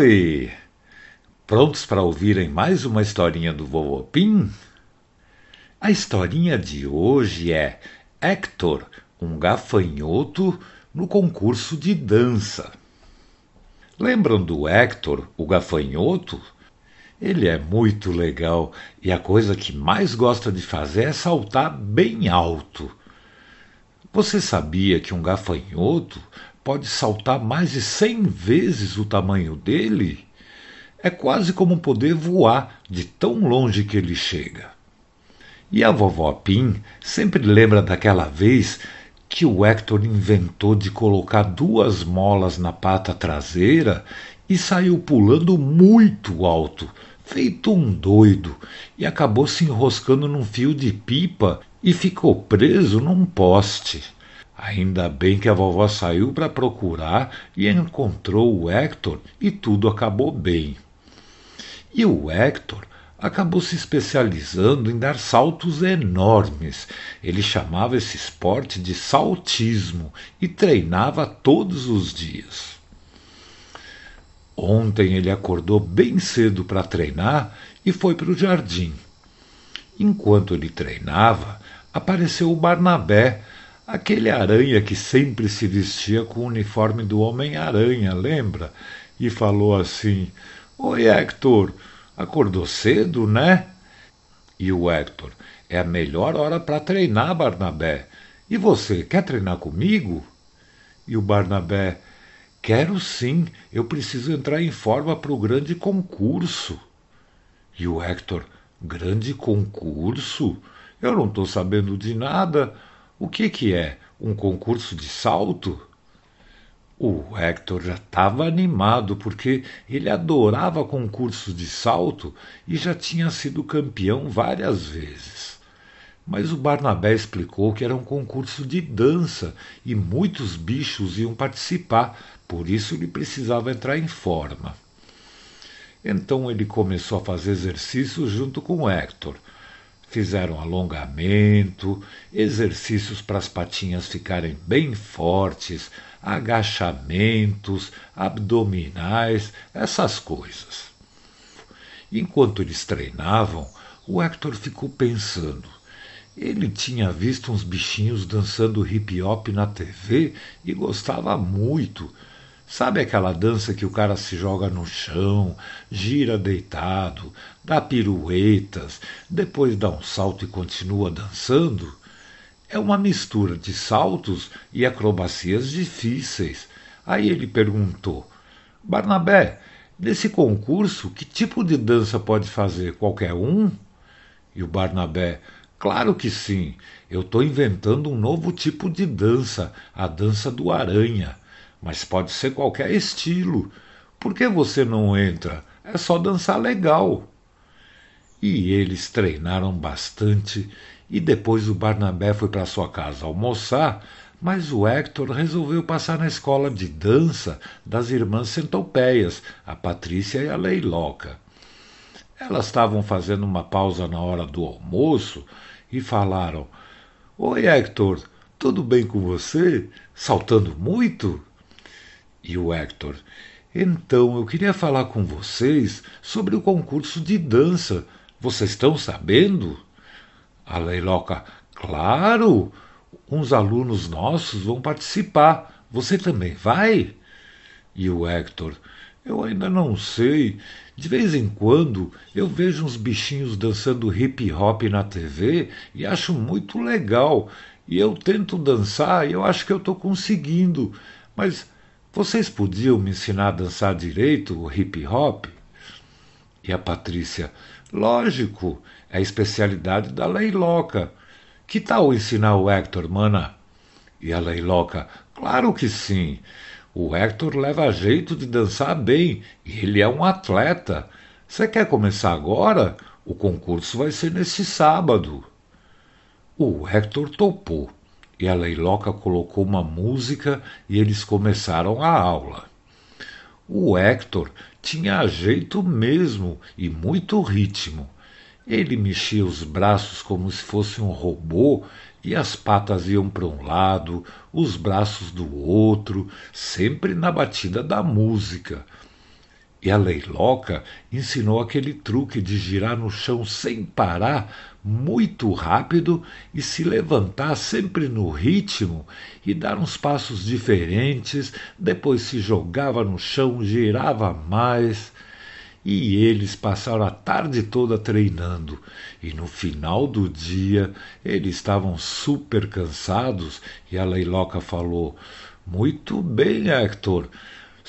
Oi! Prontos para ouvirem mais uma historinha do Vovô Pim? A historinha de hoje é Hector, um gafanhoto no concurso de dança. Lembram do Hector, o gafanhoto? Ele é muito legal e a coisa que mais gosta de fazer é saltar bem alto. Você sabia que um gafanhoto pode saltar mais de cem vezes o tamanho dele? É quase como poder voar de tão longe que ele chega. E a vovó Pim sempre lembra daquela vez que o Hector inventou de colocar duas molas na pata traseira e saiu pulando muito alto, feito um doido, e acabou se enroscando num fio de pipa e ficou preso num poste. Ainda bem que a vovó saiu para procurar e encontrou o Hector e tudo acabou bem. E o Hector acabou se especializando em dar saltos enormes. Ele chamava esse esporte de saltismo e treinava todos os dias. Ontem ele acordou bem cedo para treinar e foi para o jardim. Enquanto ele treinava, apareceu o Barnabé, aquele aranha que sempre se vestia com o uniforme do Homem-Aranha, lembra? E falou assim: Oi, Hector, Acordou cedo, né? E o Hector: É a melhor hora para treinar, Barnabé. E você, quer treinar comigo? E o Barnabé: Quero sim, eu preciso entrar em forma para o grande concurso. E o Hector: Grande concurso? Eu não estou sabendo de nada. O que, que é? Um concurso de salto? O Hector já estava animado porque ele adorava concursos de salto e já tinha sido campeão várias vezes. Mas o Barnabé explicou que era um concurso de dança e muitos bichos iam participar, por isso ele precisava entrar em forma. Então ele começou a fazer exercícios junto com Hector. Fizeram alongamento, exercícios para as patinhas ficarem bem fortes, agachamentos, abdominais, essas coisas. Enquanto eles treinavam, o Hector ficou pensando. Ele tinha visto uns bichinhos dançando hip hop na TV e gostava muito. Sabe aquela dança que o cara se joga no chão, gira deitado, dá piruetas, depois dá um salto e continua dançando? É uma mistura de saltos e acrobacias difíceis. Aí ele perguntou: Barnabé, nesse concurso, que tipo de dança pode fazer? Qualquer um? E o Barnabé: Claro que sim. Eu estou inventando um novo tipo de dança, a dança do aranha. Mas pode ser qualquer estilo. Por que você não entra? É só dançar legal. E eles treinaram bastante e depois o Barnabé foi para sua casa almoçar, mas o Hector resolveu passar na escola de dança das irmãs Centopeias, a Patrícia e a Leiloca. Elas estavam fazendo uma pausa na hora do almoço e falaram: Oi, Hector, tudo bem com você? Saltando muito? E o Hector: Então, eu queria falar com vocês sobre o concurso de dança. Vocês estão sabendo? A Leiloca, claro, uns alunos nossos vão participar. Você também vai? E o Hector, eu ainda não sei. De vez em quando eu vejo uns bichinhos dançando hip hop na TV e acho muito legal. E eu tento dançar e eu acho que eu estou conseguindo. Mas vocês podiam me ensinar a dançar direito o hip hop? E a Patrícia, lógico, é a especialidade da Leiloca. Que tal ensinar o Hector, mana? E a Leiloca, claro que sim. O Hector leva jeito de dançar bem e ele é um atleta. Você quer começar agora? O concurso vai ser nesse sábado. O Hector topou e a Leiloca colocou uma música e eles começaram a aula. O Hector tinha jeito mesmo e muito ritmo. Ele mexia os braços como se fosse um robô e as patas iam para um lado, os braços do outro, sempre na batida da música. E a Leiloca ensinou aquele truque de girar no chão sem parar, muito rápido e se levantar sempre no ritmo e dar uns passos diferentes, depois se jogava no chão, girava mais. E eles passaram a tarde toda treinando, e no final do dia eles estavam super cansados e a Leiloca falou: Muito bem, Hector.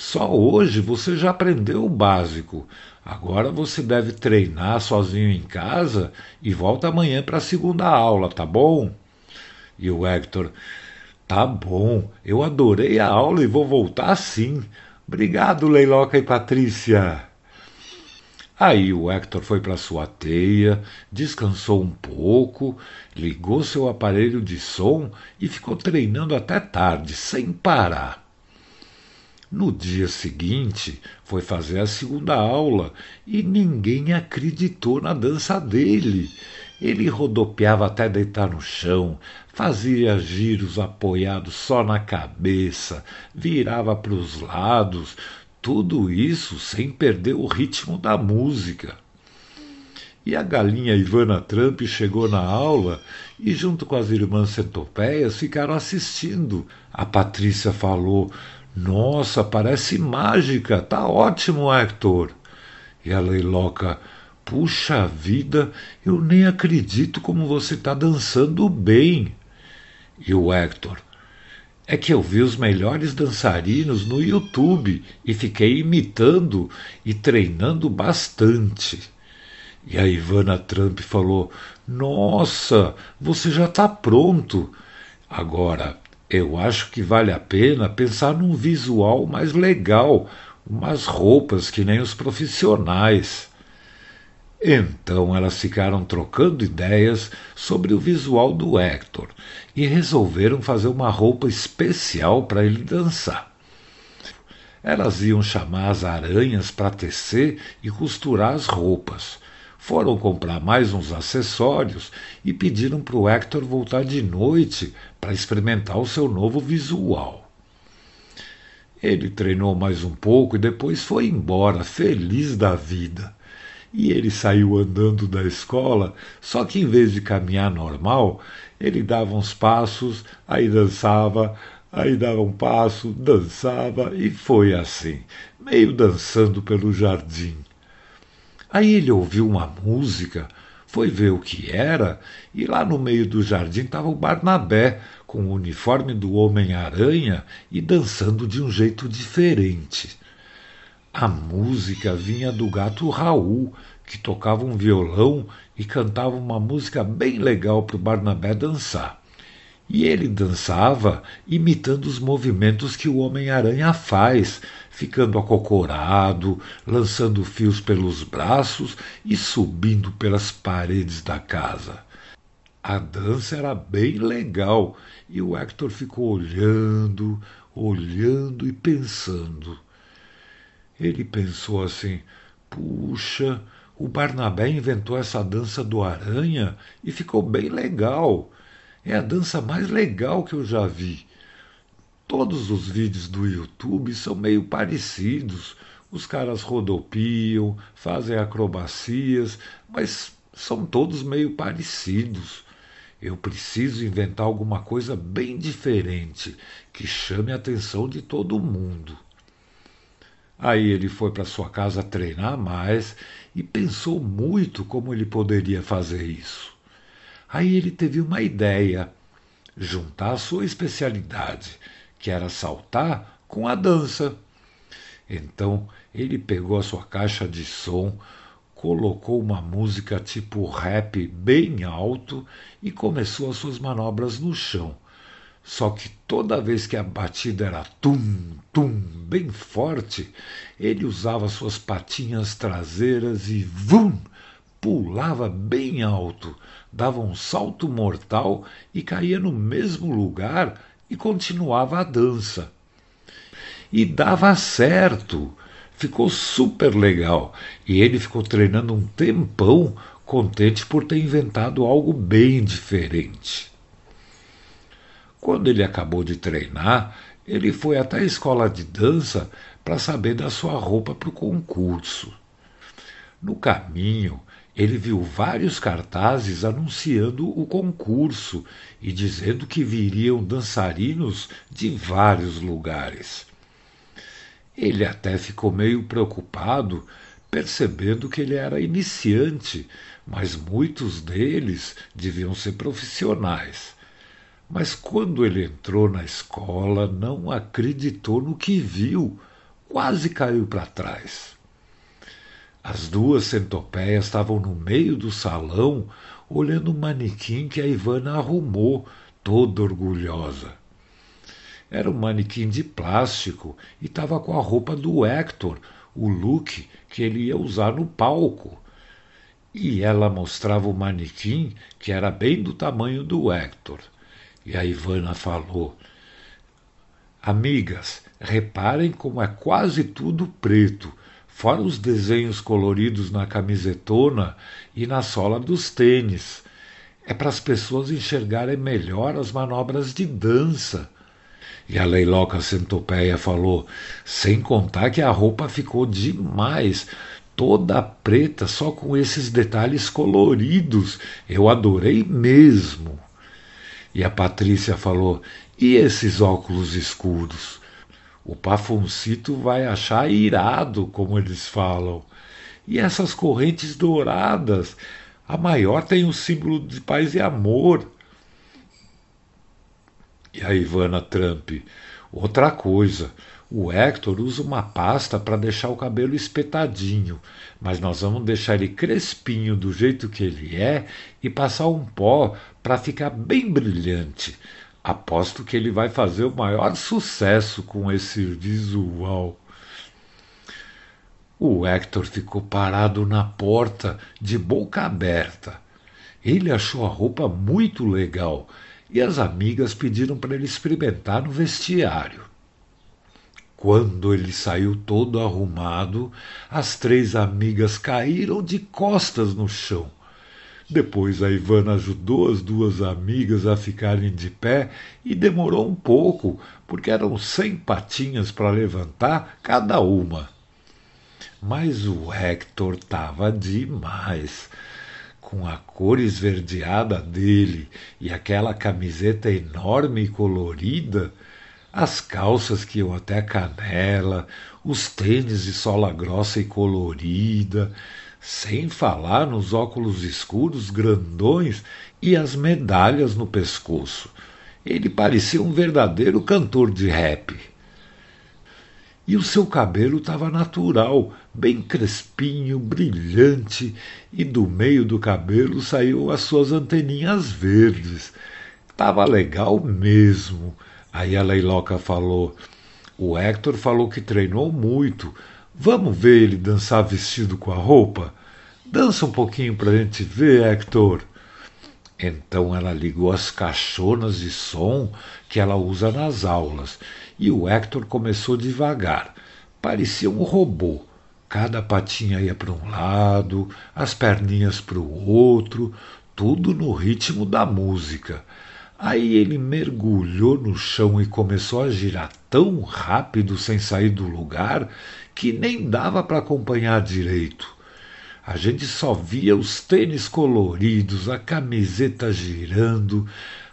Só hoje você já aprendeu o básico. Agora você deve treinar sozinho em casa e volta amanhã para a segunda aula, tá bom? E o Hector, tá bom, eu adorei a aula e vou voltar sim. Obrigado, Leiloca e Patrícia. Aí o Hector foi para sua teia, descansou um pouco, ligou seu aparelho de som e ficou treinando até tarde, sem parar. No dia seguinte, foi fazer a segunda aula e ninguém acreditou na dança dele. Ele rodopiava até deitar no chão, fazia giros apoiados só na cabeça, virava para os lados, tudo isso sem perder o ritmo da música. E a galinha Ivana Trump chegou na aula e, junto com as irmãs centopeias, ficaram assistindo. A Patrícia falou: nossa, parece mágica. Tá ótimo, Hector. E a Leiloca, puxa vida, eu nem acredito como você tá dançando bem. E o Hector, é que eu vi os melhores dançarinos no YouTube e fiquei imitando e treinando bastante. E a Ivana Trump falou: Nossa, você já está pronto. Agora, eu acho que vale a pena pensar num visual mais legal, umas roupas que nem os profissionais. Então elas ficaram trocando ideias sobre o visual do Hector e resolveram fazer uma roupa especial para ele dançar. Elas iam chamar as aranhas para tecer e costurar as roupas foram comprar mais uns acessórios e pediram para o Hector voltar de noite para experimentar o seu novo visual. Ele treinou mais um pouco e depois foi embora, feliz da vida. E ele saiu andando da escola, só que em vez de caminhar normal, ele dava uns passos, aí dançava, aí dava um passo, dançava e foi assim, meio dançando pelo jardim. Aí ele ouviu uma música, foi ver o que era, e lá no meio do jardim estava o Barnabé, com o uniforme do Homem-Aranha e dançando de um jeito diferente. A música vinha do gato Raul, que tocava um violão e cantava uma música bem legal para o Barnabé dançar. E ele dançava imitando os movimentos que o Homem-Aranha faz, ficando acocorado, lançando fios pelos braços e subindo pelas paredes da casa. A dança era bem legal e o Hector ficou olhando, olhando e pensando. Ele pensou assim: puxa, o Barnabé inventou essa dança do aranha e ficou bem legal. É a dança mais legal que eu já vi. Todos os vídeos do YouTube são meio parecidos. Os caras rodopiam, fazem acrobacias, mas são todos meio parecidos. Eu preciso inventar alguma coisa bem diferente que chame a atenção de todo mundo. Aí ele foi para sua casa treinar mais e pensou muito como ele poderia fazer isso. Aí ele teve uma ideia: juntar sua especialidade que era saltar, com a dança. Então ele pegou a sua caixa de som, colocou uma música tipo rap bem alto e começou as suas manobras no chão. Só que toda vez que a batida era tum, tum, bem forte, ele usava suas patinhas traseiras e vum, pulava bem alto, dava um salto mortal e caía no mesmo lugar e continuava a dança. E dava certo, ficou super legal. E ele ficou treinando um tempão, contente por ter inventado algo bem diferente. Quando ele acabou de treinar, ele foi até a escola de dança para saber da sua roupa para o concurso. No caminho, ele viu vários cartazes anunciando o concurso e dizendo que viriam dançarinos de vários lugares. Ele até ficou meio preocupado, percebendo que ele era iniciante, mas muitos deles deviam ser profissionais. Mas quando ele entrou na escola, não acreditou no que viu, quase caiu para trás. As duas centopeias estavam no meio do salão, olhando o manequim que a Ivana arrumou, toda orgulhosa. Era um manequim de plástico e estava com a roupa do Hector, o look que ele ia usar no palco. E ela mostrava o manequim que era bem do tamanho do Hector. E a Ivana falou: Amigas, reparem como é quase tudo preto fora os desenhos coloridos na camisetona e na sola dos tênis. É para as pessoas enxergarem melhor as manobras de dança. E a Leiloca Centopeia falou: sem contar que a roupa ficou demais, toda preta, só com esses detalhes coloridos. Eu adorei mesmo. E a Patrícia falou: e esses óculos escuros? O Pafoncito vai achar irado, como eles falam. E essas correntes douradas, a maior tem o símbolo de paz e amor. E a Ivana Trump, outra coisa, o Hector usa uma pasta para deixar o cabelo espetadinho, mas nós vamos deixar ele crespinho do jeito que ele é e passar um pó para ficar bem brilhante. Aposto que ele vai fazer o maior sucesso com esse visual. O Hector ficou parado na porta, de boca aberta. Ele achou a roupa muito legal e as amigas pediram para ele experimentar no vestiário. Quando ele saiu todo arrumado, as três amigas caíram de costas no chão depois a Ivana ajudou as duas amigas a ficarem de pé e demorou um pouco, porque eram cem patinhas para levantar cada uma. Mas o Hector estava demais. Com a cor esverdeada dele e aquela camiseta enorme e colorida, as calças que iam até a canela, os tênis de sola grossa e colorida, sem falar nos óculos escuros grandões e as medalhas no pescoço. Ele parecia um verdadeiro cantor de rap. E o seu cabelo estava natural, bem crespinho, brilhante, e do meio do cabelo saiu as suas anteninhas verdes. Tava legal mesmo. Aí a Leiloca falou: O Hector falou que treinou muito, Vamos ver ele dançar vestido com a roupa? Dança um pouquinho para a gente ver, Hector. Então ela ligou as caixonas de som que ela usa nas aulas e o Hector começou devagar. Parecia um robô. Cada patinha ia para um lado, as perninhas para o outro, tudo no ritmo da música. Aí ele mergulhou no chão e começou a girar tão rápido sem sair do lugar que nem dava para acompanhar direito. A gente só via os tênis coloridos, a camiseta girando.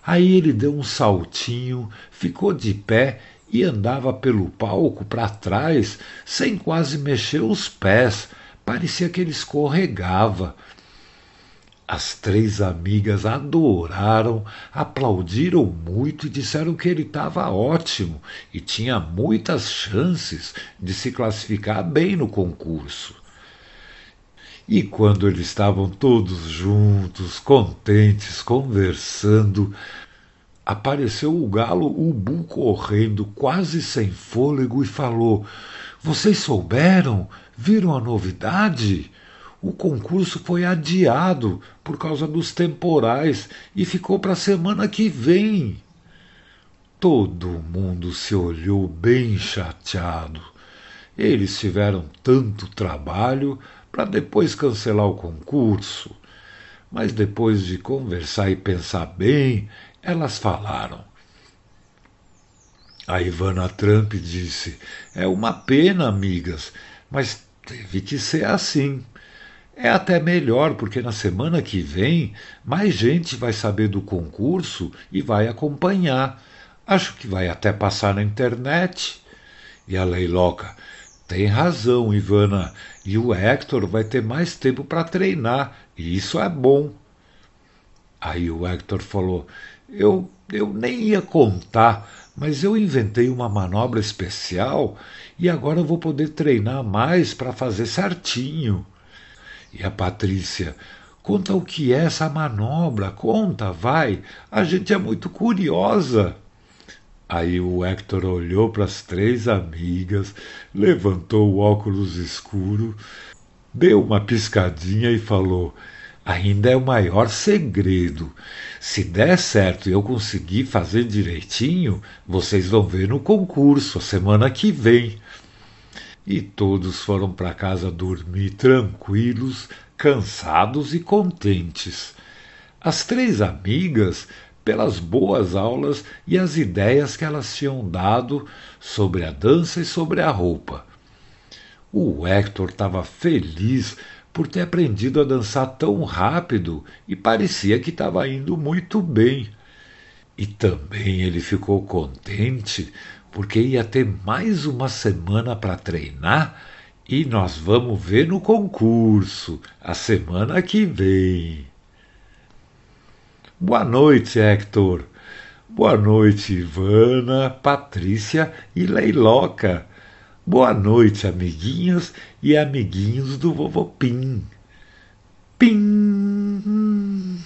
Aí ele deu um saltinho, ficou de pé e andava pelo palco para trás, sem quase mexer os pés. Parecia que ele escorregava. As três amigas adoraram, aplaudiram muito e disseram que ele estava ótimo e tinha muitas chances de se classificar bem no concurso. E quando eles estavam todos juntos, contentes, conversando, apareceu o galo Ubu correndo, quase sem fôlego, e falou: Vocês souberam? Viram a novidade? O concurso foi adiado por causa dos temporais e ficou para a semana que vem. Todo mundo se olhou bem chateado. Eles tiveram tanto trabalho para depois cancelar o concurso. Mas depois de conversar e pensar bem, elas falaram: A Ivana Trump disse: É uma pena, amigas, mas teve que ser assim. É até melhor, porque na semana que vem mais gente vai saber do concurso e vai acompanhar. Acho que vai até passar na internet. E a Leiloca: Tem razão, Ivana. E o Hector vai ter mais tempo para treinar, e isso é bom. Aí o Hector falou: Eu, eu nem ia contar, mas eu inventei uma manobra especial e agora vou poder treinar mais para fazer certinho. E a Patrícia, conta o que é essa manobra, conta, vai, a gente é muito curiosa. Aí o Hector olhou para as três amigas, levantou o óculos escuro, deu uma piscadinha e falou: Ainda é o maior segredo. Se der certo e eu conseguir fazer direitinho, vocês vão ver no concurso a semana que vem. E todos foram para casa dormir tranquilos, cansados e contentes. As três amigas, pelas boas aulas e as ideias que elas tinham dado sobre a dança e sobre a roupa. O Hector estava feliz por ter aprendido a dançar tão rápido e parecia que estava indo muito bem. E também ele ficou contente porque ia ter mais uma semana para treinar e nós vamos ver no concurso a semana que vem. Boa noite, Hector. Boa noite, Ivana, Patrícia e Leiloca. Boa noite, amiguinhos e amiguinhos do Vovô Pim. Pim!